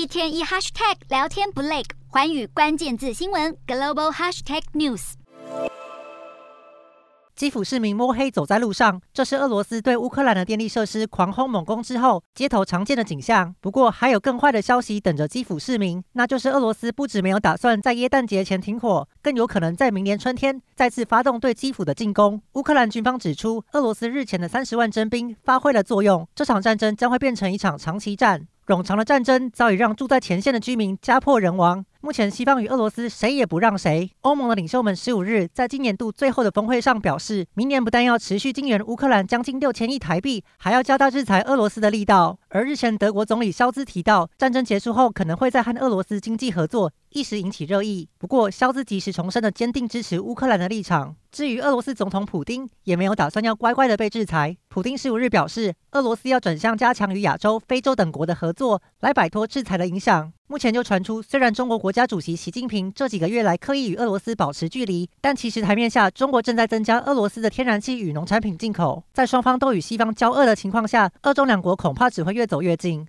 一天一 hashtag 聊天不累，环宇关键字新闻 global hashtag news。基辅市民摸黑走在路上，这是俄罗斯对乌克兰的电力设施狂轰猛攻之后街头常见的景象。不过，还有更坏的消息等着基辅市民，那就是俄罗斯不止没有打算在耶诞节前停火，更有可能在明年春天再次发动对基辅的进攻。乌克兰军方指出，俄罗斯日前的三十万征兵发挥了作用，这场战争将会变成一场长期战。冗长的战争早已让住在前线的居民家破人亡。目前，西方与俄罗斯谁也不让谁。欧盟的领袖们十五日在今年度最后的峰会上表示，明年不但要持续经援乌克兰将近六千亿台币，还要加大制裁俄罗斯的力道。而日前，德国总理肖兹提到，战争结束后可能会再和俄罗斯经济合作，一时引起热议。不过，肖兹及时重申了坚定支持乌克兰的立场。至于俄罗斯总统普丁，也没有打算要乖乖的被制裁。普丁十五日表示，俄罗斯要转向加强与亚洲、非洲等国的合作，来摆脱制裁的影响。目前就传出，虽然中国国家主席习近平这几个月来刻意与俄罗斯保持距离，但其实台面下中国正在增加俄罗斯的天然气与农产品进口。在双方都与西方交恶的情况下，俄中两国恐怕只会越越走越近。